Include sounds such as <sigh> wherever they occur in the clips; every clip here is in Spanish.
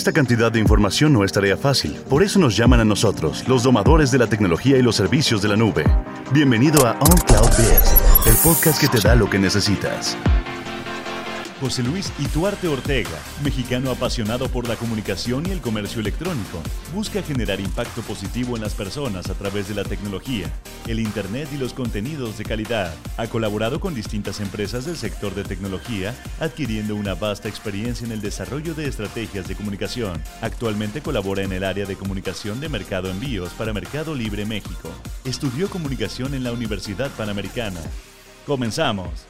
Esta cantidad de información no es tarea fácil, por eso nos llaman a nosotros, los domadores de la tecnología y los servicios de la nube. Bienvenido a On Cloud Biz, el podcast que te da lo que necesitas. José Luis Ituarte Ortega, mexicano apasionado por la comunicación y el comercio electrónico, busca generar impacto positivo en las personas a través de la tecnología, el Internet y los contenidos de calidad. Ha colaborado con distintas empresas del sector de tecnología, adquiriendo una vasta experiencia en el desarrollo de estrategias de comunicación. Actualmente colabora en el área de comunicación de mercado envíos para Mercado Libre México. Estudió comunicación en la Universidad Panamericana. Comenzamos.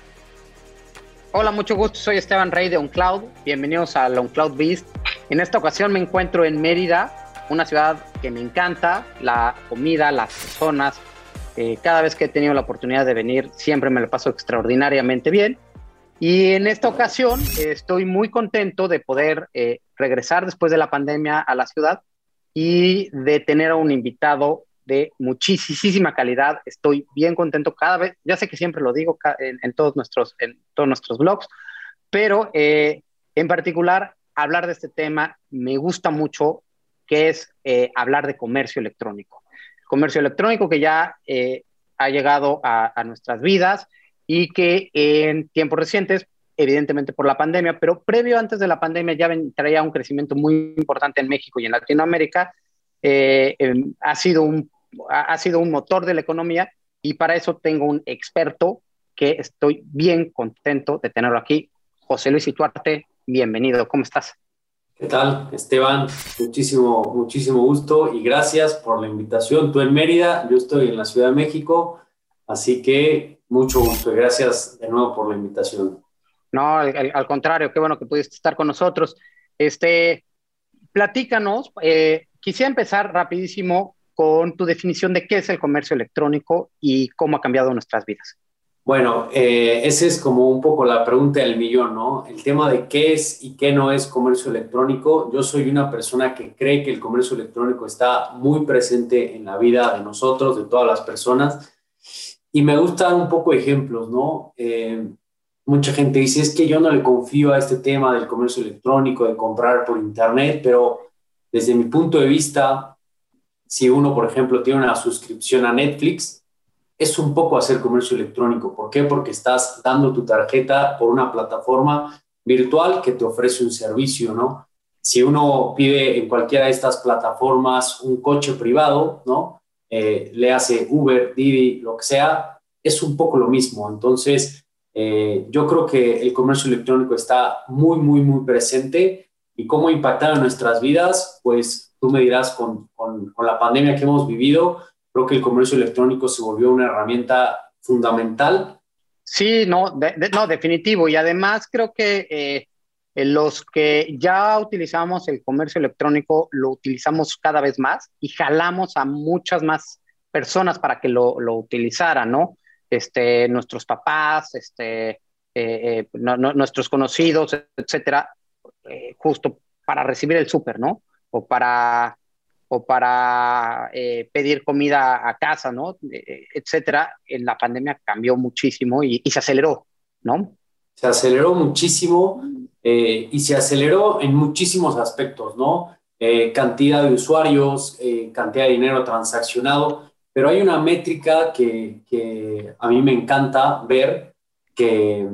Hola, mucho gusto. Soy Esteban Rey de OnCloud. Bienvenidos a OnCloud Beast. En esta ocasión me encuentro en Mérida, una ciudad que me encanta, la comida, las personas. Eh, cada vez que he tenido la oportunidad de venir, siempre me lo paso extraordinariamente bien. Y en esta ocasión estoy muy contento de poder eh, regresar después de la pandemia a la ciudad y de tener a un invitado de muchísima calidad. Estoy bien contento cada vez, ya sé que siempre lo digo en, todos, nuestros, en todos nuestros blogs, pero eh, en particular hablar de este tema me gusta mucho, que es eh, hablar de comercio electrónico. Comercio electrónico que ya eh, ha llegado a, nuestras vidas y que en tiempos recientes evidentemente por la pandemia, pero previo antes de la pandemia ya traía un crecimiento muy importante en México y en Latinoamérica. Em, ha sido un ha, sido un motor de la economía y para eso tengo un experto que estoy bien contento de tenerlo aquí. José Luis Ituarte, bienvenido, ¿cómo estás? ¿Qué tal, Esteban? Muchísimo, muchísimo gusto y gracias por la invitación. Tú en Mérida, yo estoy en la Ciudad de México, así que mucho gusto y gracias de nuevo por la invitación. No, al, contrario, qué bueno que pudiste estar con nosotros. Este, platícanos, eh, quisiera empezar rapidísimo con tu definición de qué es el comercio electrónico y cómo ha cambiado nuestras vidas. Bueno, eh, esa es como un poco la pregunta del millón, ¿no? El tema de qué es y qué no es comercio electrónico. Yo soy una persona que cree que el comercio electrónico está muy presente en la vida de nosotros, de todas las personas. Y me gustan un poco ejemplos, ¿no? Eh, mucha gente dice, es que yo no le confío a este tema del comercio electrónico, de comprar por internet, pero desde mi punto de vista, si uno, por ejemplo, tiene una suscripción a Netflix, es un poco hacer comercio electrónico. ¿Por qué? Porque estás dando tu tarjeta por una plataforma virtual que te ofrece un servicio, ¿no? Si uno pide en cualquiera de estas plataformas un coche privado, ¿no? Eh, le hace Uber, Didi, lo que sea, es un poco lo mismo. Entonces, eh, yo creo que el comercio electrónico está muy, muy, muy presente y cómo impactar en nuestras vidas, pues tú me dirás, con, con, la pandemia que hemos vivido, creo que el comercio electrónico se volvió una herramienta fundamental. Sí, no, no definitivo. Y además creo que eh, los que ya utilizamos el comercio electrónico lo utilizamos cada vez más y jalamos a muchas más personas para que lo, lo utilizaran, ¿no? Este, nuestros papás, este, eh, eh, nuestros conocidos, etcétera, justo para recibir el súper, ¿no? O para, o para eh, pedir comida a casa, ¿no? Eh, etcétera, en la pandemia cambió muchísimo y, se aceleró, ¿no? Se aceleró muchísimo eh, y se aceleró en muchísimos aspectos, ¿no? cantidad de usuarios, cantidad de dinero transaccionado, pero hay una métrica que, que a mí me encanta ver, que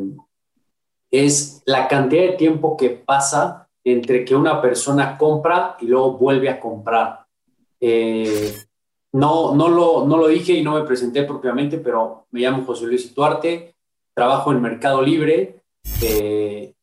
es la cantidad de tiempo que pasa entre que una persona compra y luego vuelve a comprar. Eh, no, no, lo, no lo dije y no me presenté propiamente, pero me llamo José Luis Duarte, trabajo en Mercado Libre. Eh,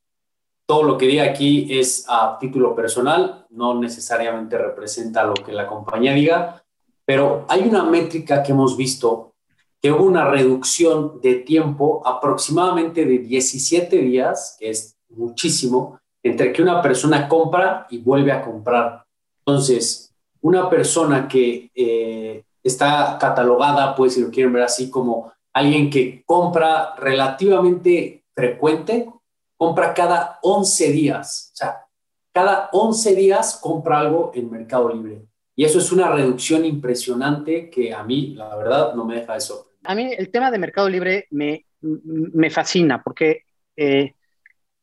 todo lo que diga aquí es a título personal, no necesariamente representa lo que la compañía diga, pero hay una métrica que hemos visto que hubo una reducción de tiempo aproximadamente de 17 días, que es muchísimo, entre que una persona compra y vuelve a comprar. Entonces, una persona que eh, está catalogada, pues si lo quieren ver así, como alguien que compra relativamente frecuente, compra cada 11 días. O sea, cada 11 días compra algo en Mercado Libre. Y eso es una reducción impresionante que a mí, la verdad, no me deja de sorprender. A mí el tema de Mercado Libre me, me fascina porque eh,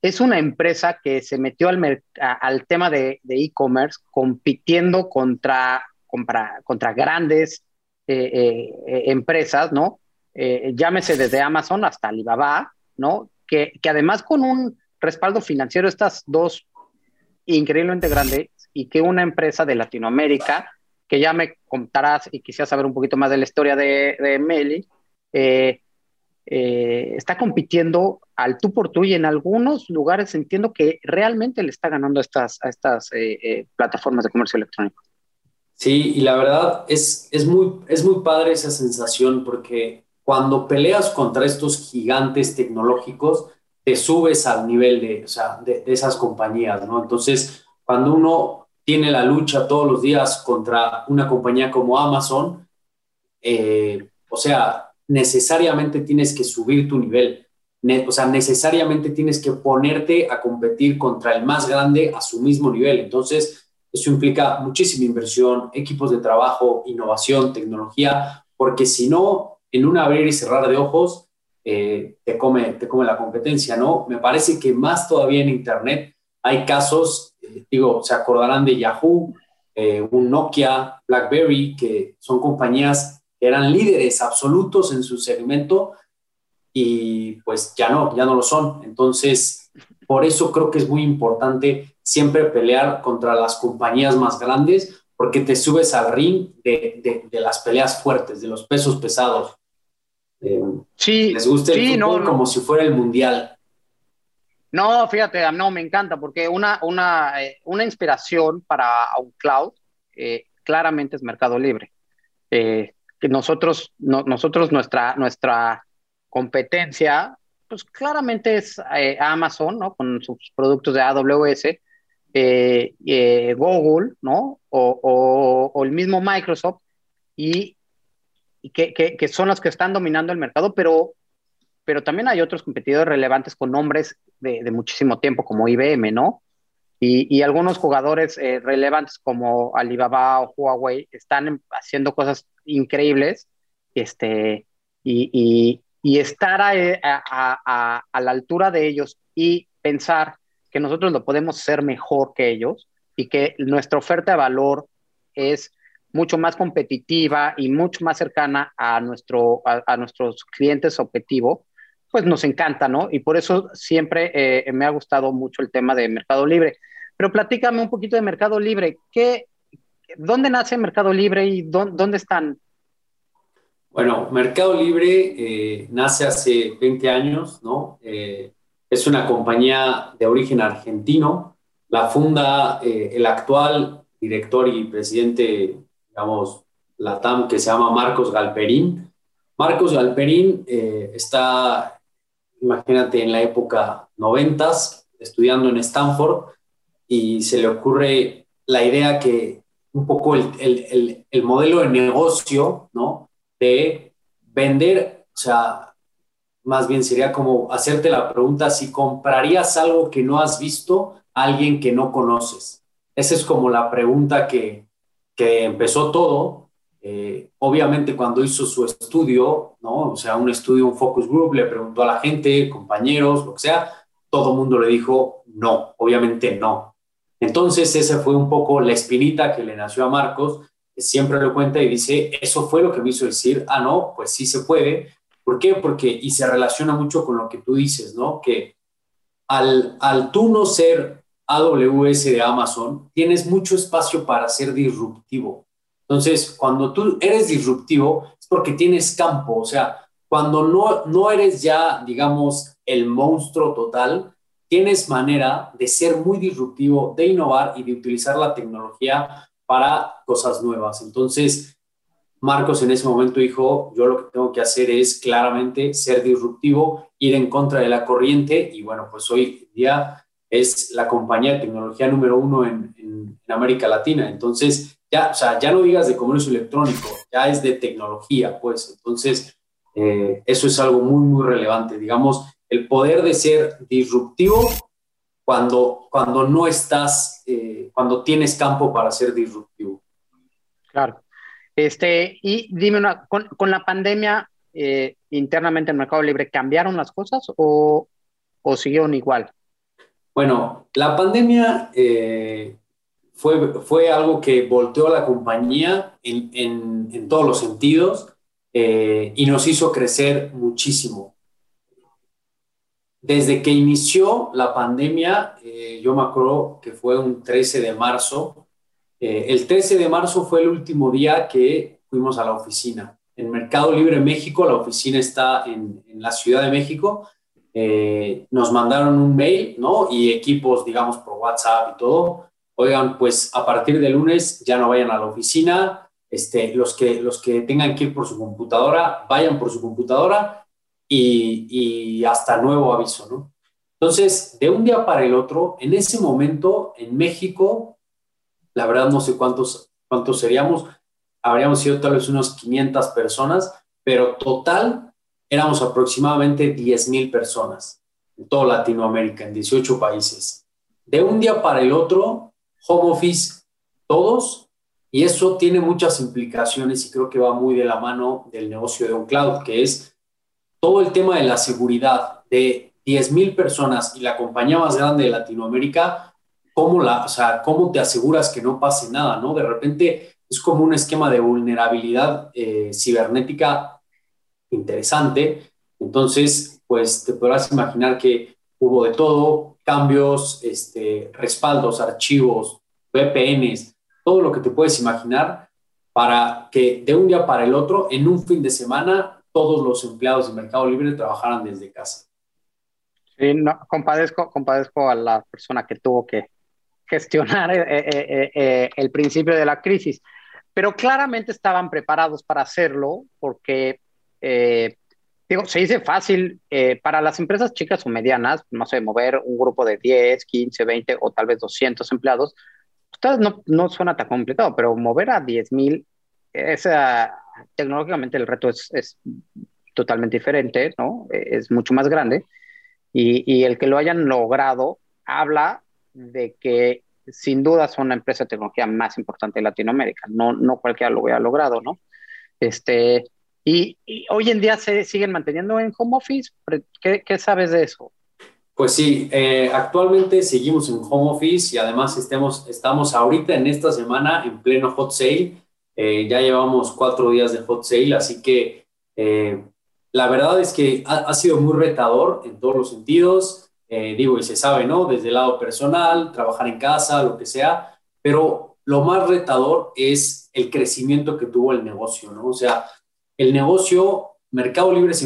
es una empresa que se metió al, tema de e-commerce compitiendo contra, grandes eh, eh, empresas, ¿no? llámese desde Amazon hasta Alibaba, ¿no? Que, que además con un respaldo financiero, estas dos increíblemente grandes y que una empresa de Latinoamérica, que ya me contarás y quisiera saber un poquito más de la historia de, de Meli, eh, eh, está compitiendo al tú por tú y en algunos lugares entiendo que realmente le está ganando a estas, estas eh, eh, plataformas de comercio electrónico. Sí, y la verdad es, es, muy, es muy padre esa sensación porque cuando peleas contra estos gigantes tecnológicos, te subes al nivel de, o sea, de esas compañías, ¿no? Entonces, cuando uno tiene la lucha todos los días contra una compañía como Amazon, o sea, necesariamente tienes que subir tu nivel. o sea, necesariamente tienes que ponerte a competir contra el más grande a su mismo nivel. Entonces, eso implica muchísima inversión, equipos de trabajo, innovación, tecnología, porque si no, en un abrir y cerrar de ojos, eh, te, come, te come la competencia, ¿no? Me parece que más todavía en Internet hay casos, eh, digo, se acordarán de Yahoo, eh, un Nokia, BlackBerry, que son compañías eran líderes absolutos en su segmento y pues ya no, ya no lo son. Entonces, por eso creo que es muy importante siempre pelear contra las compañías más grandes porque te subes al ring de, las peleas fuertes, de los pesos pesados. Eh, sí, les gusta el fútbol como si fuera el mundial. No, fíjate, no, me encanta porque una, una, eh, una inspiración para un cloud eh, claramente es Mercado Libre que nosotros, nosotros nuestra, nuestra competencia, pues claramente es eh, Amazon, ¿no? Con sus productos de AWS, eh, eh, Google, ¿no? O, o, el mismo Microsoft, y, que, que, son los que están dominando el mercado, pero, pero también hay otros competidores relevantes con nombres de muchísimo tiempo, como IBM, ¿no? Y, algunos jugadores eh, relevantes como Alibaba o Huawei están haciendo cosas increíbles este, y, estar a, a, la altura de ellos y pensar que nosotros lo podemos ser mejor que ellos y que nuestra oferta de valor es mucho más competitiva y mucho más cercana a, nuestro, a, nuestros clientes objetivo, pues nos encanta, ¿no? Y por eso siempre eh, me ha gustado mucho el tema de Mercado Libre. Pero platícame un poquito de Mercado Libre. ¿Qué, ¿Dónde nace Mercado Libre y dónde, están? Bueno, Mercado Libre eh, nace hace 20 años, ¿no? Eh, es una compañía de origen argentino. La funda el actual director y presidente, digamos, la TAM, que se llama Marcos Galperín. Marcos Galperín está, imagínate, en la época noventas, estudiando en Stanford y se le ocurre la idea que un poco el, el, el, modelo de negocio, ¿no? De vender, o sea, más bien sería como hacerte la pregunta si comprarías algo que no has visto a alguien que no conoces. Esa es como la pregunta que, que empezó todo. Eh, obviamente cuando hizo su estudio, ¿no? O sea, un estudio, un focus group, le preguntó a la gente, compañeros, lo que sea, todo el mundo le dijo no, obviamente no. Entonces, esa fue un poco la espinita que le nació a Marcos, que siempre lo cuenta y dice, eso fue lo que me hizo decir, ah, no, pues sí se puede. ¿Por qué? Porque, y se relaciona mucho con lo que tú dices, ¿no? Que al, al tú no ser AWS de Amazon, tienes mucho espacio para ser disruptivo. Entonces, cuando tú eres disruptivo, es porque tienes campo, o sea, cuando no, no eres ya, digamos, el monstruo total, tienes manera de ser muy disruptivo, de innovar y de utilizar la tecnología para cosas nuevas. Entonces, Marcos en ese momento dijo, yo lo que tengo que hacer es claramente ser disruptivo, ir en contra de la corriente y bueno, pues hoy día es la compañía de tecnología número uno en, América Latina. Entonces, ya, o sea, ya no digas de comercio electrónico, ya es de tecnología, pues. Entonces, eh, eso es algo muy, muy relevante. Digamos, el poder de ser disruptivo cuando, cuando no estás, eh, cuando tienes campo para ser disruptivo. Claro. Este, y dime una, con, la pandemia eh, internamente en Mercado Libre, ¿cambiaron las cosas o, o siguieron igual? Bueno, la pandemia eh, fue, fue algo que volteó a la compañía en, en, todos los sentidos eh, y nos hizo crecer muchísimo. Desde que inició la pandemia, eh, yo me acuerdo que fue un 13 de marzo. el 13 de marzo fue el último día que fuimos a la oficina. En Mercado Libre México, la oficina está en, en la Ciudad de México eh, nos mandaron un mail, ¿no? Y equipos, digamos, por WhatsApp y todo. Oigan, pues a partir de lunes ya no vayan a la oficina. Este, los, que, los que tengan que ir por su computadora, vayan por su computadora y, hasta nuevo aviso, ¿no? Entonces, de un día para el otro, en ese momento, en México, la verdad no sé cuántos, cuántos seríamos, habríamos sido tal vez unos 500 personas, pero total éramos aproximadamente 10.000 personas en toda Latinoamérica, en 18 países. De un día para el otro, home office todos, y eso tiene muchas implicaciones y creo que va muy de la mano del negocio de un cloud, que es todo el tema de la seguridad de 10.000 personas y la compañía más grande de Latinoamérica, ¿cómo, la, o sea, ¿cómo te aseguras que no pase nada? ¿no? De repente es como un esquema de vulnerabilidad eh, cibernética interesante. Entonces, pues te podrás imaginar que hubo de todo, cambios, este, respaldos, archivos, VPNs, todo lo que te puedes imaginar para que de un día para el otro, en un fin de semana, todos los empleados de Mercado Libre trabajaran desde casa. Sí, no, compadezco, compadezco a la persona que tuvo que gestionar eh, eh, eh, el principio de la crisis, pero claramente estaban preparados para hacerlo porque eh, digo, se dice fácil eh, para las empresas chicas o medianas, no sé, mover un grupo de 10, 15, 20 o tal vez 200 empleados, ustedes no, no suena tan complicado, pero mover a 10 mil, tecnológicamente el reto es, es, totalmente diferente, ¿no? Es mucho más grande. Y, y, el que lo hayan logrado habla de que sin duda son la empresa de tecnología más importante de Latinoamérica. No, no cualquiera lo hubiera logrado, ¿no? Este, y, hoy en día se siguen manteniendo en home office. ¿Qué, qué sabes de eso? Pues sí, eh, actualmente seguimos en home office y además estemos, estamos ahorita en esta semana en pleno hot sale. Eh, ya llevamos cuatro días de hot sale, así que eh, la verdad es que ha, ha, sido muy retador en todos los sentidos. digo, y se sabe, ¿no? Desde el lado personal, trabajar en casa, lo que sea, pero lo más retador es el crecimiento que tuvo el negocio, ¿no? O sea, el negocio Mercado Libre se,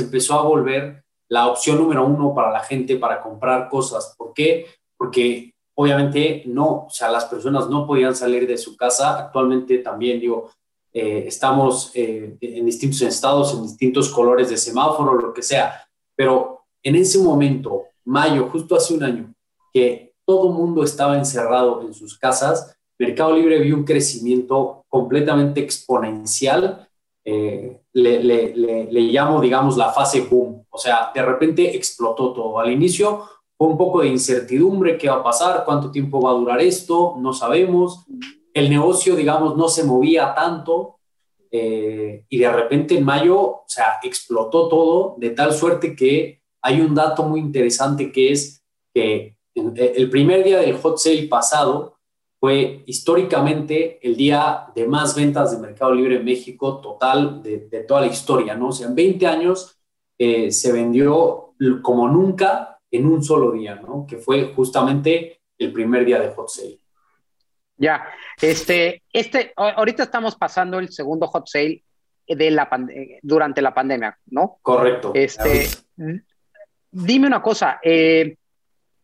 empezó a volver la opción número uno para la gente para comprar cosas. ¿Por qué? Porque obviamente no, o sea, las personas no podían salir de su casa. Actualmente también, digo, eh, estamos eh, en distintos estados, en distintos colores de semáforo, lo que sea. Pero en ese momento, mayo, justo hace un año, que todo mundo estaba encerrado en sus casas, Mercado Libre vio un crecimiento completamente exponencial eh, le, le, le, llamo, digamos, la fase boom. O sea, de repente explotó todo. Al inicio fue un poco de incertidumbre, qué va a pasar, cuánto tiempo va a durar esto, no sabemos. El negocio, digamos, no se movía tanto. Eh, y de repente en mayo, o sea, explotó todo de tal suerte que hay un dato muy interesante que es que el primer día del hot sale pasado, fue históricamente el día de más ventas de Mercado Libre en México total de, toda la historia, ¿no? O sea, en 20 años eh, se vendió como nunca en un solo día, ¿no? Que fue justamente el primer día de Hot Sale. Ya, este, este, ahorita estamos pasando el segundo Hot Sale de la durante la pandemia, ¿no? Correcto. Este, dime una cosa, eh,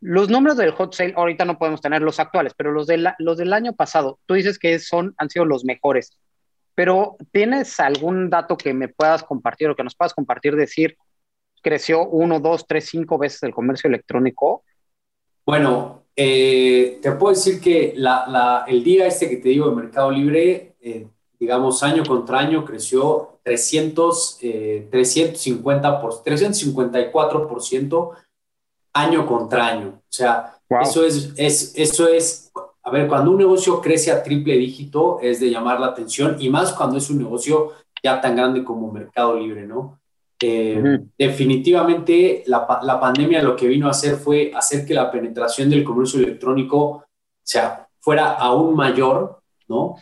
los nombres del hot sale ahorita no podemos tener los actuales, pero los, de los del año pasado, tú dices que son, han sido los mejores. Pero ¿tienes algún dato que me puedas compartir o que nos puedas compartir? Decir, creció uno, dos, tres, cinco veces el comercio electrónico. Bueno, eh, te puedo decir que el día este que te digo de Mercado Libre, eh, digamos, año contra año creció 300, eh, 350 por, 354% año contra año. O sea, eso, es, es, eso es, a ver, cuando un negocio crece a triple dígito es de llamar la atención y más cuando es un negocio ya tan grande como Mercado Libre, ¿no? Definitivamente la, la, pandemia lo que vino a hacer fue hacer que la penetración del comercio electrónico sea, fuera aún mayor, ¿no?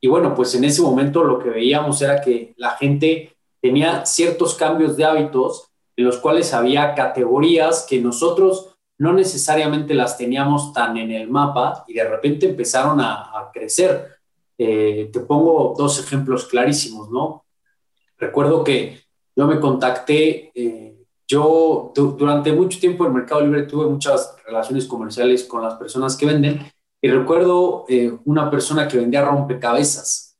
y bueno, pues en ese momento lo que veíamos era que la gente tenía ciertos cambios de hábitos en los cuales había categorías que nosotros no necesariamente las teníamos tan en el mapa y de repente empezaron a, crecer. Eh, te pongo dos ejemplos clarísimos, ¿no? Recuerdo que yo me contacté, eh, yo durante mucho tiempo en Mercado Libre tuve muchas relaciones comerciales con las personas que venden y recuerdo eh, una persona que vendía rompecabezas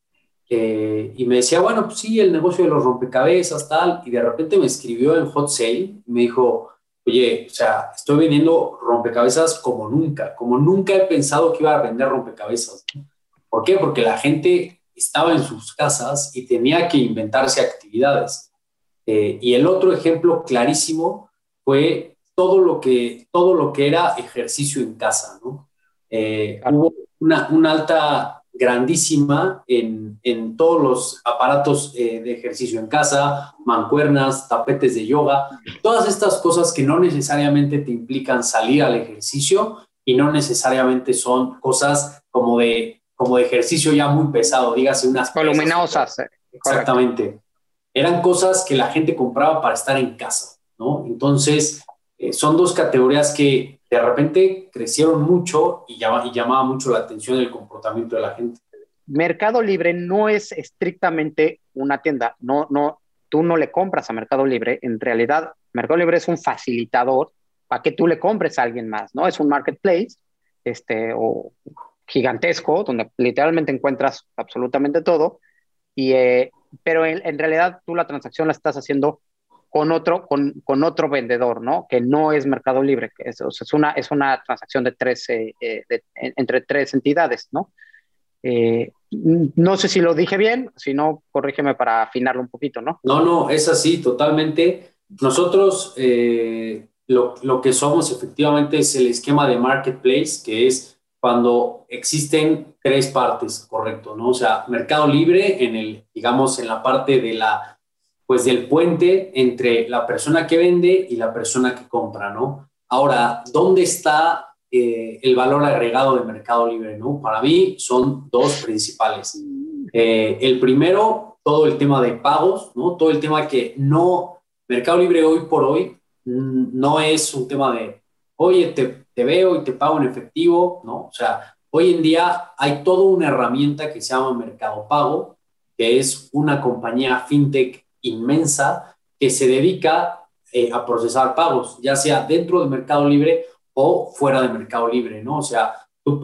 eh, y me decía, bueno, pues sí, el negocio de los rompecabezas, tal, y de repente me escribió en Hot Sale y me dijo, oye, o sea, estoy vendiendo rompecabezas como nunca, como nunca he pensado que iba a vender rompecabezas. ¿Por qué? Porque la gente estaba en sus casas y tenía que inventarse actividades. Eh, y el otro ejemplo clarísimo fue todo lo que, todo lo que era ejercicio en casa, ¿no? Eh, hubo una, una alta grandísima en, en todos los aparatos eh, de ejercicio en casa, mancuernas, tapetes de yoga, todas estas cosas que no necesariamente te implican salir al ejercicio y no necesariamente son cosas como de, como de ejercicio ya muy pesado, dígase unas... Voluminosas. Eh, Exactamente. Eran cosas que la gente compraba para estar en casa, ¿no? Entonces, eh, son dos categorías que de repente crecieron mucho y, llama, y llamaba mucho la atención el comportamiento de la gente. Mercado Libre no es estrictamente una tienda, no, no, tú no le compras a Mercado Libre, en realidad Mercado Libre es un facilitador para que tú le compres a alguien más, ¿no? Es un marketplace, este, o gigantesco, donde literalmente encuentras absolutamente todo, y, eh, pero en, en, realidad tú la transacción la estás haciendo con otro, con, con, otro vendedor, ¿no? Que no es Mercado Libre, que es, una, es una transacción de tres, eh, eh entre tres entidades, ¿no? Eh, no sé si lo dije bien, si no, corrígeme para afinarlo un poquito, ¿no? No, no, es así, totalmente. Nosotros lo, lo, que somos efectivamente es el esquema de marketplace, que es cuando existen tres partes, correcto, ¿no? O sea, Mercado Libre en el, digamos, en la parte de la pues del puente entre la persona que vende y la persona que compra, ¿no? Ahora, ¿dónde está eh, el valor agregado de Mercado Libre, ¿no? Para mí son dos principales. Eh, el primero, todo el tema de pagos, ¿no? Todo el tema que no, Mercado Libre hoy por hoy mm, no es un tema de, oye, te, te veo y te pago en efectivo, ¿no? O sea, hoy en día hay toda una herramienta que se llama Mercado Pago, que es una compañía fintech inmensa que se dedica eh, a procesar pagos, ya sea dentro del Mercado Libre o fuera del Mercado Libre, ¿no? O sea,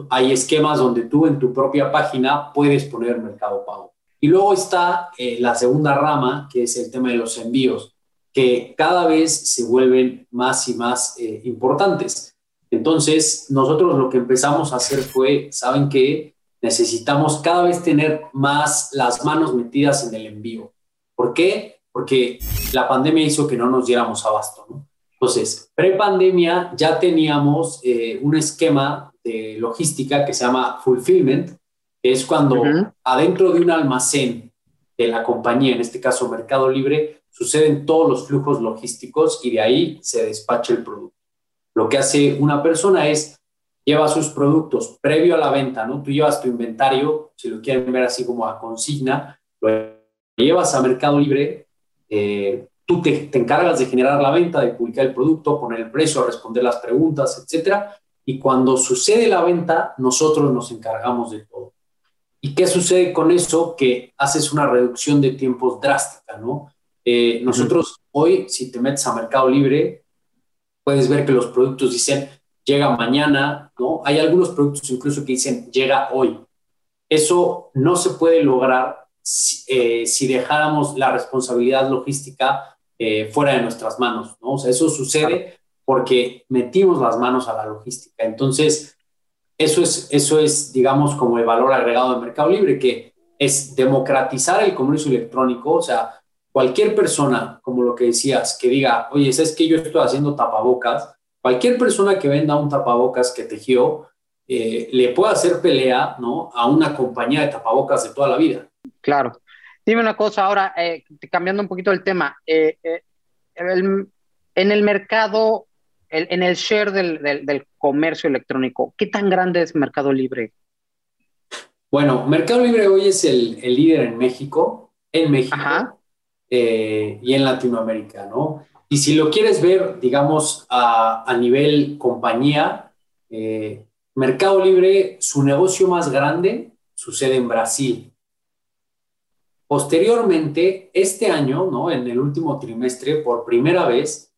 hay esquemas donde tú en tu propia página puedes poner Mercado Pago. Y luego está eh, la segunda rama, que es el tema de los envíos, que cada vez se vuelven más y más eh, importantes. Entonces, nosotros lo que empezamos a hacer fue, ¿saben qué? Necesitamos cada vez tener más las manos metidas en el envío. ¿Por qué? Porque la pandemia hizo que no nos diéramos abasto. ¿no? Entonces, pre-pandemia ya teníamos eh, un esquema de logística que se llama fulfillment, que es cuando adentro de un almacén de la compañía, en este caso Mercado Libre, suceden todos los flujos logísticos y de ahí se despacha el producto. Lo que hace una persona es lleva sus productos previo a la venta, ¿no? Tú llevas tu inventario, si lo quieren ver así como a consigna, lo llevas a Mercado Libre, eh, tú te, encargas de generar la venta, de publicar el producto, poner el precio, responder las preguntas, etcétera. Y cuando sucede la venta, nosotros nos encargamos de todo. ¿Y qué sucede con eso? Que haces una reducción de tiempos drástica, ¿no? Eh, nosotros hoy, si te metes a Mercado Libre, puedes ver que los productos dicen llega mañana, ¿no? Hay algunos productos incluso que dicen llega hoy. Eso no se puede lograr eh, si, dejáramos la responsabilidad logística eh, fuera de nuestras manos, ¿no? O sea, eso sucede porque metimos las manos a la logística. Entonces, eso es, eso es, digamos, como el valor agregado de Mercado Libre, que es democratizar el comercio electrónico, o sea, cualquier persona, como lo que decías, que diga, oye, ¿sabes que yo estoy haciendo tapabocas? Cualquier persona que venda un tapabocas que tejió, eh, le puede hacer pelea, ¿no? A una compañía de tapabocas de toda la vida. Claro. Dime una cosa ahora, eh, cambiando un poquito el tema. Eh, eh, en el mercado, en el share del, comercio electrónico, ¿qué tan grande es Mercado Libre? Bueno, Mercado Libre hoy es el, líder en México, en México y en Latinoamérica, ¿no? Y si lo quieres ver, digamos, a, a nivel compañía, Mercado Libre, su negocio más grande sucede en Brasil. Posteriormente, este año, ¿no? en el último trimestre, por primera vez,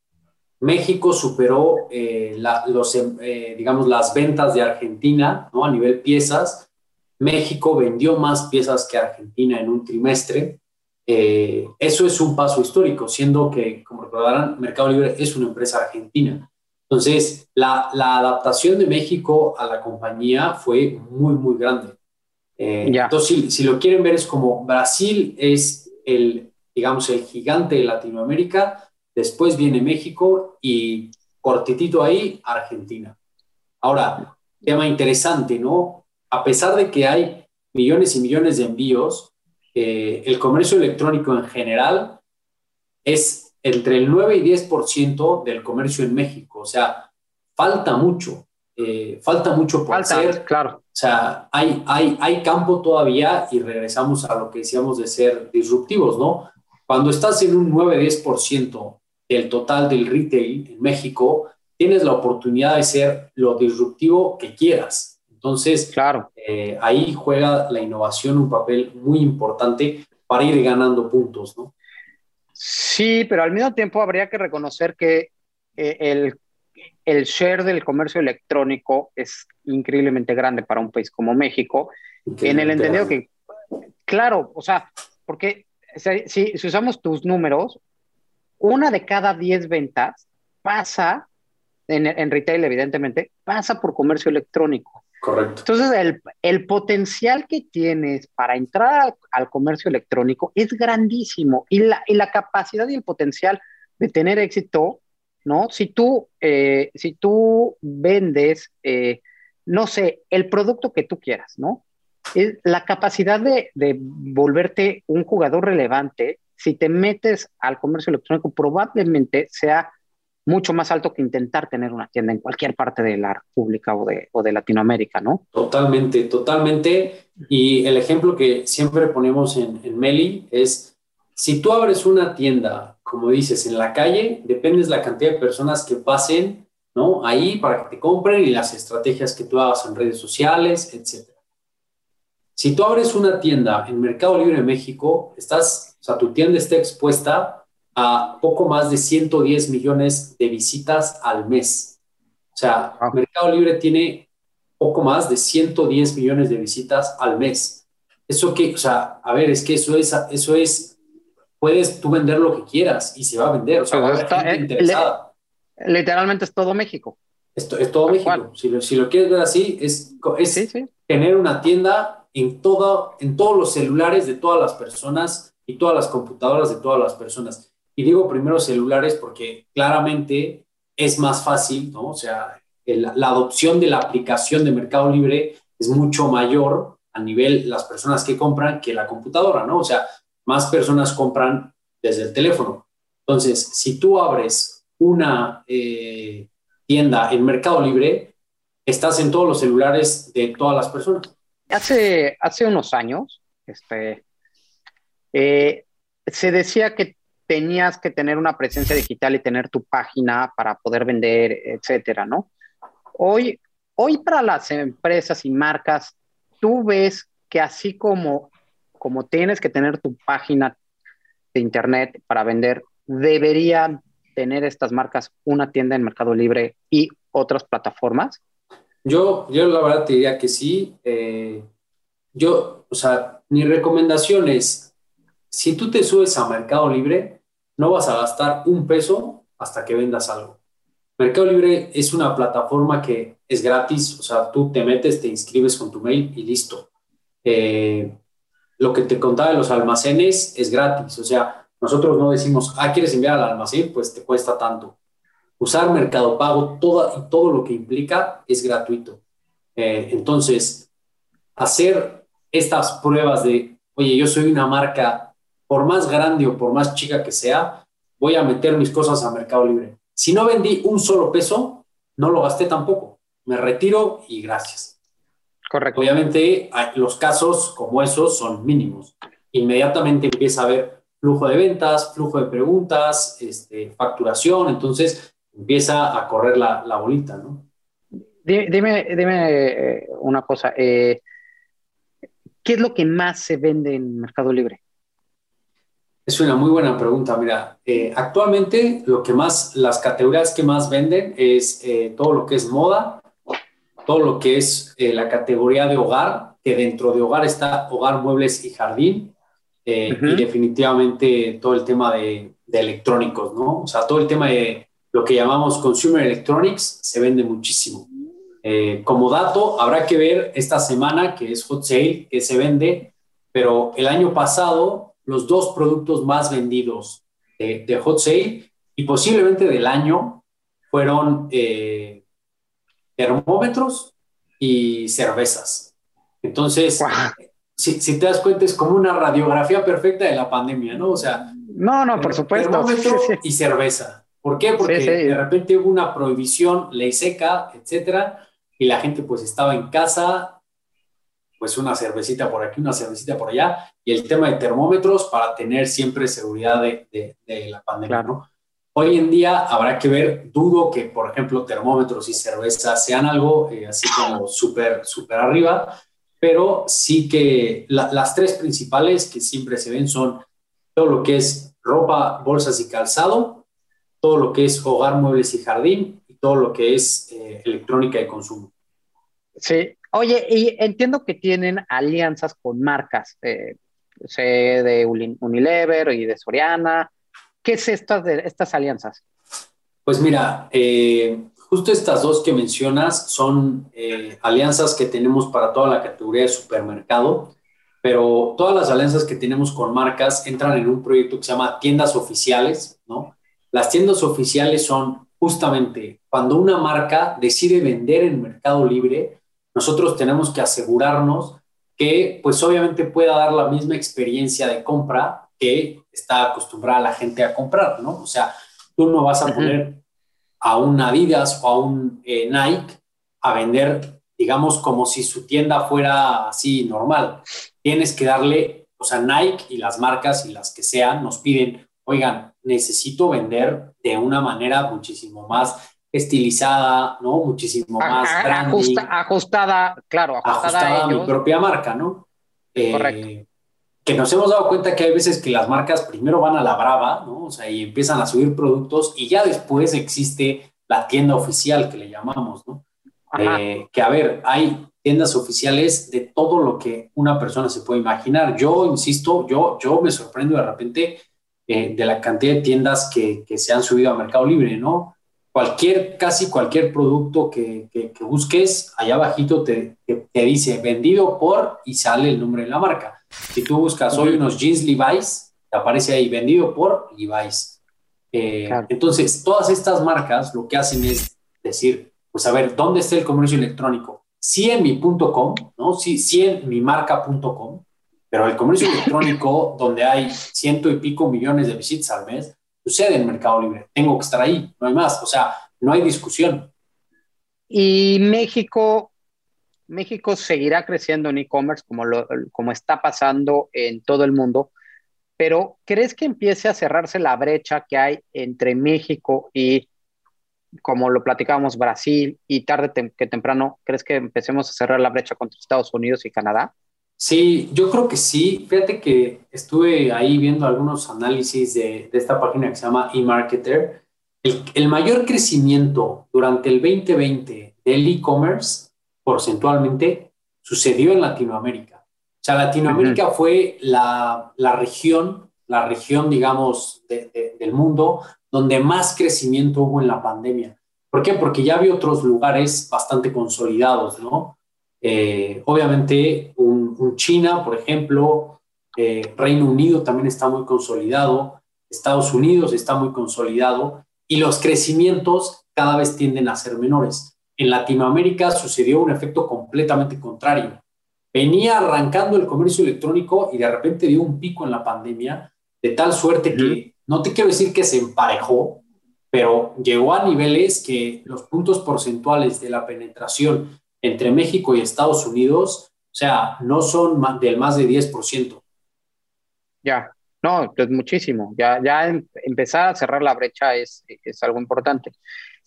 México superó eh, los, eh, digamos, las ventas de Argentina ¿no? a nivel piezas. México vendió más piezas que Argentina en un trimestre. Eh, eso es un paso histórico, siendo que, como recordarán, Mercado Libre es una empresa argentina. Entonces, la, la adaptación de México a la compañía fue muy, muy grande. Eh, entonces, si, lo quieren ver, es como Brasil es el, digamos, el gigante de Latinoamérica, después viene México y cortitito ahí, Argentina. Ahora, tema interesante, ¿no? A pesar de que hay millones y millones de envíos, eh, el comercio electrónico en general es entre el 9 y 10% del comercio en México. O sea, falta mucho, eh, falta mucho por hacer. Claro. O sea, hay, hay, hay campo todavía y regresamos a lo que decíamos de ser disruptivos, ¿no? Cuando estás en un 9-10% del total del retail en México, tienes la oportunidad de ser lo disruptivo que quieras. Entonces, claro. Eh, ahí juega la innovación un papel muy importante para ir ganando puntos, ¿no? Sí, pero al mismo tiempo habría que reconocer que eh, el el share del comercio electrónico es increíblemente grande para un país como México, en el entendido que, claro, o sea, porque si, usamos tus números, una de cada diez ventas pasa, en, retail evidentemente, pasa por comercio electrónico. Correcto. Entonces, el, potencial que tienes para entrar al, comercio electrónico es grandísimo y la, y la capacidad y el potencial de tener éxito ¿no? Si tú, eh, si tú vendes, eh, no sé, el producto que tú quieras, ¿no? Es la capacidad de, volverte un jugador relevante, si te metes al comercio electrónico, probablemente sea mucho más alto que intentar tener una tienda en cualquier parte de la República o de, o de Latinoamérica, ¿no? Totalmente, totalmente. Y el ejemplo que siempre ponemos en, en Meli es, si tú abres una tienda como dices, en la calle, dependes la cantidad de personas que pasen, ¿no? Ahí para que te compren y las estrategias que tú hagas en redes sociales, etc. Si tú abres una tienda en Mercado Libre de México, estás, o sea, tu tienda está expuesta a poco más de 110 millones de visitas al mes. O sea, ah. Mercado Libre tiene poco más de 110 millones de visitas al mes. Eso que, o sea, a ver, es que eso es, eso es puedes tú vender lo que quieras y se va a vender. O sea, va a haber gente interesada. literalmente es todo México. Esto es todo México. Si lo, si lo, quieres ver así, es, es tener una tienda en, todo, en todos los celulares de todas las personas y todas las computadoras de todas las personas. Y digo primero celulares porque claramente es más fácil, ¿no? O sea, la adopción de la aplicación de Mercado Libre es mucho mayor a nivel las personas que compran que la computadora, ¿no? O sea, más personas compran desde el teléfono. Entonces, si tú abres una eh, tienda en Mercado Libre, estás en todos los celulares de todas las personas. Hace, hace unos años, este, eh, se decía que tenías que tener una presencia digital y tener tu página para poder vender, etcétera, ¿no? Hoy, hoy para las empresas y marcas, tú ves que así como como tienes que tener tu página de internet para vender, deberían tener estas marcas una tienda en Mercado Libre y otras plataformas? Yo, yo la verdad te diría que sí. Eh, yo, o sea, mi recomendación es, si tú te subes a Mercado Libre, no vas a gastar un peso hasta que vendas algo. Mercado Libre es una plataforma que es gratis, o sea, tú te metes, te inscribes con tu mail y listo. Eh, lo que te contaba de los almacenes es gratis. O sea, nosotros no decimos, ah, ¿quieres enviar al almacén? Pues te cuesta tanto. Usar Mercado Pago todo, todo lo que implica es gratuito. Eh, entonces, hacer estas pruebas de, oye, yo soy una marca por más grande o por más chica que sea, voy a meter mis cosas a Mercado Libre. Si no vendí un solo peso, no lo gasté tampoco. Me retiro y gracias. Correcto. Obviamente, los casos como esos son mínimos. Inmediatamente empieza a haber flujo de ventas, flujo de preguntas, este, facturación, entonces empieza a correr la, la bolita, ¿no? Dime, dime eh, una cosa, eh, ¿qué es lo que más se vende en Mercado Libre? Es una muy buena pregunta. Mira, eh, actualmente lo que más, las categorías que más venden es todo lo que es moda, todo lo que es la categoría de hogar, que dentro de hogar está hogar, muebles y jardín, y definitivamente todo el tema de, de, electrónicos, ¿no? O sea, todo el tema de lo que llamamos consumer electronics se vende muchísimo. Eh, como dato, habrá que ver esta semana que es Hot Sale, que se vende, pero el año pasado los dos productos más vendidos de, Hot Sale y posiblemente del año fueron eh, termómetros y cervezas. Entonces, si, te das cuenta, es como una radiografía perfecta de la pandemia, ¿no? O sea, no, no, por supuesto. Termómetro <laughs> y cerveza. ¿Por qué? Porque de repente hubo una prohibición, ley seca, etcétera, y la gente pues estaba en casa, pues una cervecita por aquí, una cervecita por allá, y el tema de termómetros para tener siempre seguridad de, la pandemia, ¿no? Hoy en día habrá que ver, dudo que, por ejemplo, termómetros y cerveza sean algo eh, así como súper, súper arriba, pero sí que las tres principales que siempre se ven son todo lo que es ropa, bolsas y calzado, todo lo que es hogar, muebles y jardín, todo lo que es eh, electrónica de consumo. Sí, oye, y entiendo que tienen alianzas con marcas, eh, sé de Unilever y de Soriana. ¿Qué es estas, de, estas alianzas? Pues mira, eh, justo estas dos que mencionas son alianzas que tenemos para toda la categoría de supermercado, pero todas las alianzas que tenemos con marcas entran en un proyecto que se llama tiendas oficiales, ¿no? Las tiendas oficiales son justamente cuando una marca decide vender en Mercado Libre, nosotros tenemos que asegurarnos que pues obviamente pueda dar la misma experiencia de compra que está acostumbrada la gente a comprar, ¿no? O sea, tú no vas a poner a un Adidas o a un eh, Nike a vender, digamos, como si su tienda fuera así normal. Tienes que darle, o sea, Nike y las marcas y las que sean nos piden, oigan, necesito vender de una manera muchísimo más estilizada, ¿no? Muchísimo más ajustada, claro, ajustada, a, mi propia marca, ¿no? Eh, Correcto. Que nos hemos dado cuenta que hay veces que las marcas primero van a la brava, ¿no? O sea, y empiezan a subir productos y ya después existe la tienda oficial que le llamamos, ¿no? Eh, que a ver, hay tiendas oficiales de todo lo que una persona se puede imaginar. Yo, insisto, yo, yo me sorprendo de repente eh, de la cantidad de tiendas que, que, se han subido a Mercado Libre, ¿no? Cualquier, casi cualquier producto que, que, busques, allá abajito te, te, dice vendido por y sale el nombre de la marca. Si tú buscas hoy unos jeans Levi's, te aparece ahí vendido por Levi's. Eh, entonces, todas estas marcas lo que hacen es decir, pues a ver, ¿dónde está el comercio electrónico? Sí en mi.com, ¿no? Sí, sí en mi marca.com, pero el comercio electrónico, <laughs> donde hay ciento y pico millones de visitas al mes, sucede en Mercado Libre. Tengo que estar ahí, no hay más. O sea, no hay discusión. Y México, México seguirá creciendo en e-commerce como, como está pasando en todo el mundo, pero ¿crees que empiece a cerrarse la brecha que hay entre México y, como lo platicábamos, Brasil y tarde que temprano, ¿crees que empecemos a cerrar la brecha contra Estados Unidos y Canadá? Sí, yo creo que sí. Fíjate que estuve ahí viendo algunos análisis de, esta página que se llama eMarketer. El, el mayor crecimiento durante el 2020 del e-commerce, porcentualmente, sucedió en Latinoamérica. O sea, Latinoamérica fue la, región, la región, digamos, del mundo donde más crecimiento hubo en la pandemia. ¿Por qué? Porque ya había otros lugares bastante consolidados, ¿no? Eh, obviamente, un, China, por ejemplo, eh, Reino Unido también está muy consolidado, Estados Unidos está muy consolidado y los crecimientos cada vez tienden a ser menores. En Latinoamérica sucedió un efecto completamente contrario. Venía arrancando el comercio electrónico y de repente dio un pico en la pandemia de tal suerte que no te quiero decir que se emparejó, pero llegó a niveles que los puntos porcentuales de la penetración entre México y Estados Unidos, o sea, no son del más de 10%. Ya, no, pues muchísimo. Ya, ya em, empezar a cerrar la brecha es, es algo importante.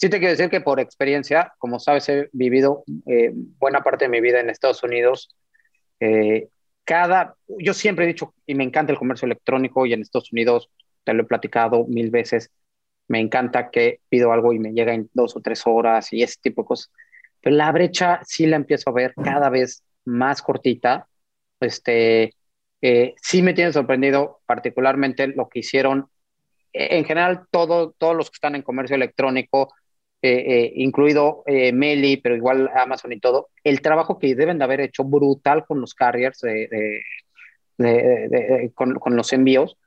Sí te quiero decir que por experiencia, como sabes, he vivido eh, buena parte de mi vida en Estados Unidos. Eh, cada, yo siempre he dicho, y me encanta el comercio electrónico y en Estados Unidos, te lo he platicado mil veces, me encanta que pido algo y me llega en dos o tres horas y ese tipo de cosas. Pero la brecha sí la empiezo a ver cada vez más cortita. Este, eh, sí me tiene sorprendido particularmente lo que hicieron, en general, todo, todos los que están en comercio electrónico, eh, eh, incluido eh, Meli, pero igual Amazon y todo, el trabajo que deben de haber hecho brutal con los carriers, con, los envíos,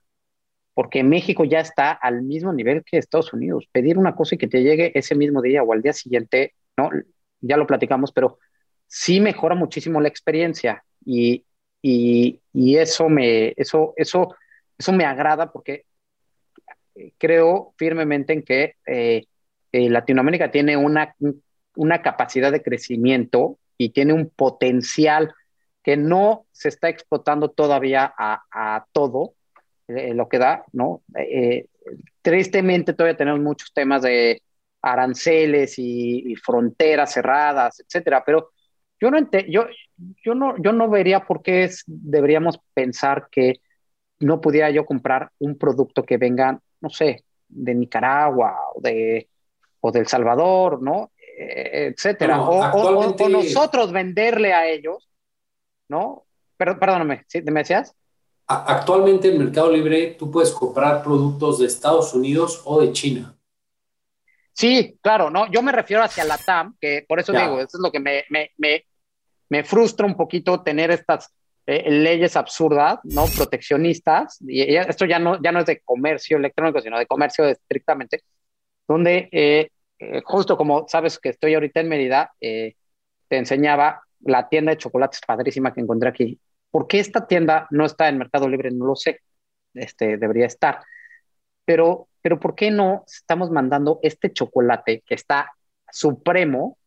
porque México ya está al mismo nivel que Estados Unidos. Pedir una cosa y que te llegue ese mismo día o al día siguiente, ¿no? Ya lo platicamos, pero sí mejora muchísimo la experiencia y, eso, me, eso, eso, eso me agrada porque creo firmemente en que eh, Latinoamérica tiene una, una capacidad de crecimiento y tiene un potencial que no se está explotando todavía a, todo eh, lo que da, ¿no? Eh, tristemente todavía tenemos muchos temas de aranceles y, fronteras cerradas, etcétera, pero yo no, yo, yo, no, yo no vería por qué deberíamos pensar que no pudiera yo comprar un producto que venga, no sé, de Nicaragua o de o del Salvador, ¿no? Eh, etcétera. o, nosotros venderle a ellos, ¿no? Pero, perdóname, ¿sí? ¿me decías? Actualmente en Mercado Libre tú puedes comprar productos de Estados Unidos o de China. Sí, claro, no, yo me refiero hacia la TAM, que por eso digo, eso es lo que me, me, me, me frustra un poquito tener estas eh, leyes absurdas, ¿no? Proteccionistas, y, esto ya no, ya no es de comercio electrónico, sino de comercio estrictamente, donde eh, eh, justo como sabes que estoy ahorita en Mérida, eh, te enseñaba la tienda de chocolates padrísima que encontré aquí. ¿Por qué esta tienda no está en Mercado Libre? No lo sé. Este, debería estar. Pero, pero ¿por qué no estamos mandando este chocolate que está supremo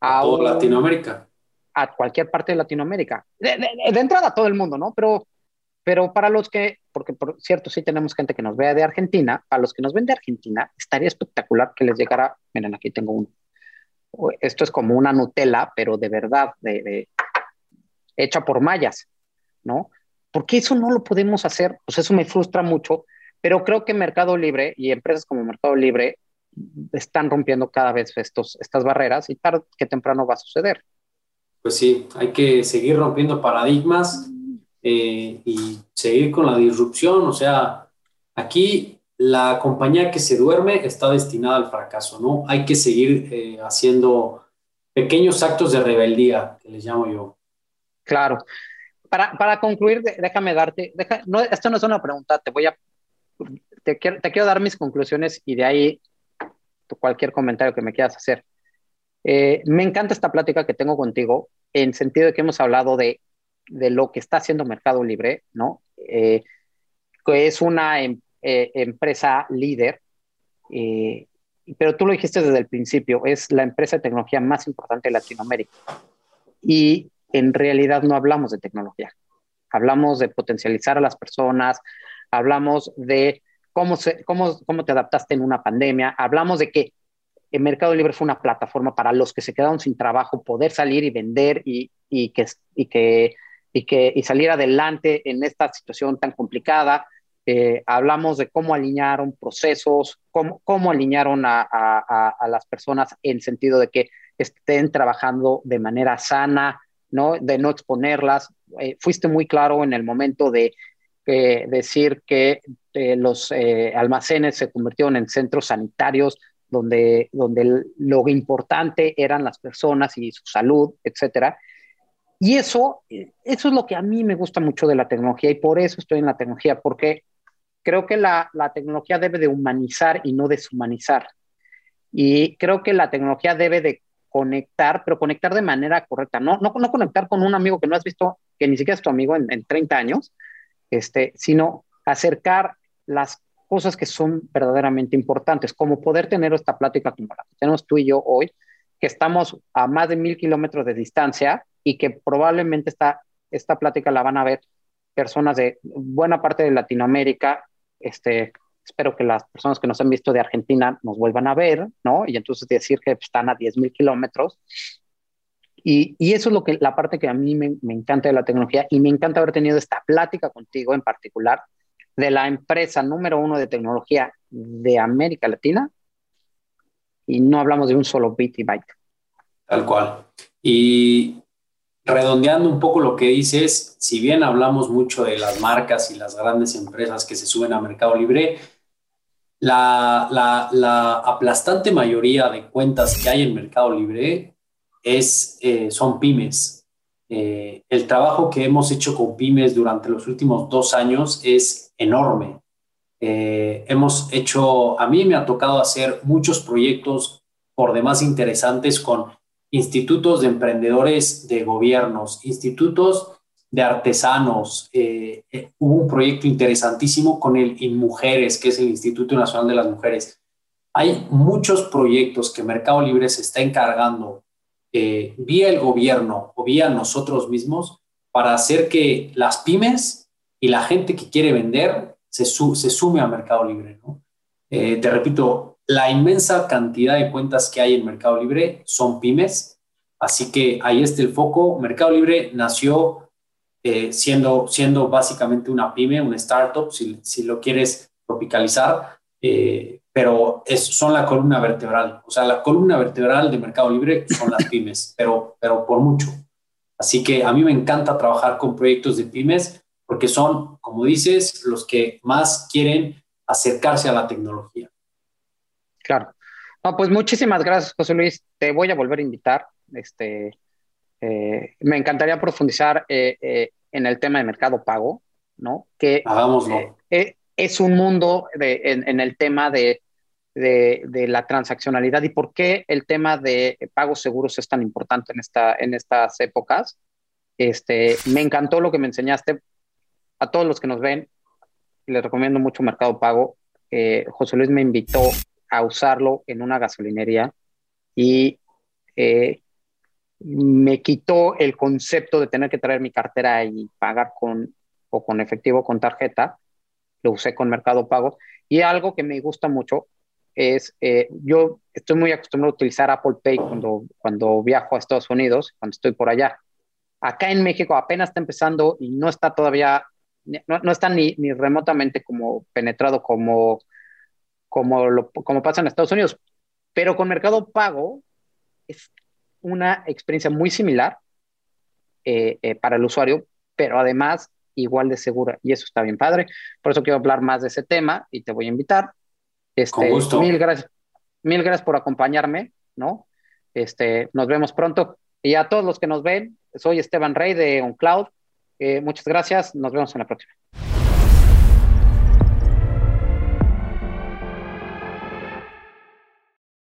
a, toda Latinoamérica? A cualquier parte de Latinoamérica. De, de, entrada a todo el mundo, ¿no? Pero pero para los que, porque por cierto, sí tenemos gente que nos vea de Argentina, para los que nos ven de Argentina, estaría espectacular que les llegara, miren, aquí tengo uno. Esto es como una Nutella, pero de verdad, hecha por mayas, ¿no? Porque eso no lo podemos hacer, pues eso me frustra mucho, pero creo que Mercado Libre y empresas como Mercado Libre están rompiendo cada vez estos, estas barreras y tarde que temprano va a suceder. Pues sí, hay que seguir rompiendo paradigmas eh, y seguir con la disrupción. O sea, aquí la compañía que se duerme está destinada al fracaso, ¿no? Hay que seguir eh, haciendo pequeños actos de rebeldía, que les llamo yo. Claro. Para, para concluir, déjame darte, no, esto no es una pregunta, te voy a, te quiero, te quiero dar mis conclusiones y de ahí cualquier comentario que me quieras hacer. Eh, me encanta esta plática que tengo contigo en sentido de que hemos hablado de de lo que está haciendo Mercado Libre, ¿no? Eh, que es una em, eh, empresa líder, eh, pero tú lo dijiste desde el principio, es la empresa de tecnología más importante de Latinoamérica. Y en realidad no hablamos de tecnología, hablamos de potencializar a las personas, hablamos de cómo, cómo, cómo te adaptaste en una pandemia, hablamos de que el Mercado Libre fue una plataforma para los que se quedaron sin trabajo, poder salir y vender y, y que, y que y, que, y salir adelante en esta situación tan complicada. Eh, hablamos de cómo alinearon procesos, cómo, cómo alinearon a, a, las personas en sentido de que estén trabajando de manera sana, ¿no? de no exponerlas. Eh, fuiste muy claro en el momento de eh, decir que los almacenes se convirtieron en centros sanitarios donde, donde lo importante eran las personas y su salud, etcétera. Y eso, eso es lo que a mí me gusta mucho de la tecnología y por eso estoy en la tecnología, porque creo que la, la tecnología debe de humanizar y no deshumanizar. Y creo que la tecnología debe de conectar, pero conectar de manera correcta, no, no, no conectar con un amigo que no has visto, que ni siquiera es tu amigo en, en 30 años, este, sino acercar las cosas que son verdaderamente importantes, como poder tener esta plática como la que tenemos tú y yo hoy, que estamos a más de mil kilómetros de distancia y que probablemente esta, esta plática la van a ver personas de buena parte de Latinoamérica. Este, espero que las personas que nos han visto de Argentina nos vuelvan a ver, ¿no? Y entonces decir que están a 10 mil kilómetros. Y, y, eso es lo que, la parte que a mí me, me encanta de la tecnología y me encanta haber tenido esta plática contigo en particular, de la empresa número uno de tecnología de América Latina y no hablamos de un solo bit y byte. Tal cual. Y redondeando un poco lo que dices, si bien hablamos mucho de las marcas y las grandes empresas que se suben a Mercado Libre, la, la, aplastante mayoría de cuentas que hay en Mercado Libre es, eh, son pymes. Eh, el trabajo que hemos hecho con pymes durante los últimos dos años es enorme. Eh, hemos hecho, a mí me ha tocado hacer muchos proyectos por demás interesantes con institutos de emprendedores de gobiernos, institutos de artesanos. Eh, eh, hubo un proyecto interesantísimo con el InMujeres, que es el Instituto Nacional de las Mujeres. Hay muchos proyectos que Mercado Libre se está encargando vía el gobierno o vía nosotros mismos para hacer que las pymes y la gente que quiere vender se, se sume a Mercado Libre. Eh, te repito, la inmensa cantidad de cuentas que hay en Mercado Libre son pymes, así que ahí está el foco. Mercado Libre nació eh, siendo, siendo básicamente una pyme, una startup, si, si lo quieres tropicalizar, eh, pero es, son la columna vertebral. O sea, la columna vertebral de Mercado Libre son las <laughs> pymes, pero, pero por mucho. Así que a mí me encanta trabajar con proyectos de pymes porque son, como dices, los que más quieren acercarse a la tecnología. Claro. No, pues muchísimas gracias, José Luis. Te voy a volver a invitar. Este, eh, me encantaría profundizar eh, eh, en el tema de mercado pago, ¿no? Que Hagámoslo. es un mundo de, en, el tema de, de, de, la transaccionalidad y por qué el tema de pagos seguros es tan importante en, esta, en estas épocas. Este, me encantó lo que me enseñaste a todos los que nos ven, les recomiendo mucho Mercado Pago. José Luis me invitó a usarlo en una gasolinería y eh, me quitó el concepto de tener que traer mi cartera y pagar con o con efectivo con tarjeta. Lo usé con Mercado Pago. Y algo que me gusta mucho es, eh, yo estoy muy acostumbrado a utilizar Apple Pay cuando, cuando viajo a Estados Unidos, cuando estoy por allá. Acá en México apenas está empezando y no está todavía no, está ni, ni, remotamente como penetrado como, como, lo, como pasa en Estados Unidos. Pero con Mercado Pago es una experiencia muy similar eh, eh, para el usuario, pero además igual de segura. Y eso está bien padre. Por eso quiero hablar más de ese tema y te voy a invitar. Este, Mil gracias, mil gracias por acompañarme, ¿no? Este, nos vemos pronto. Y a todos los que nos ven, soy Esteban Rey de OnCloud. Eh, muchas gracias. Nos vemos en la próxima.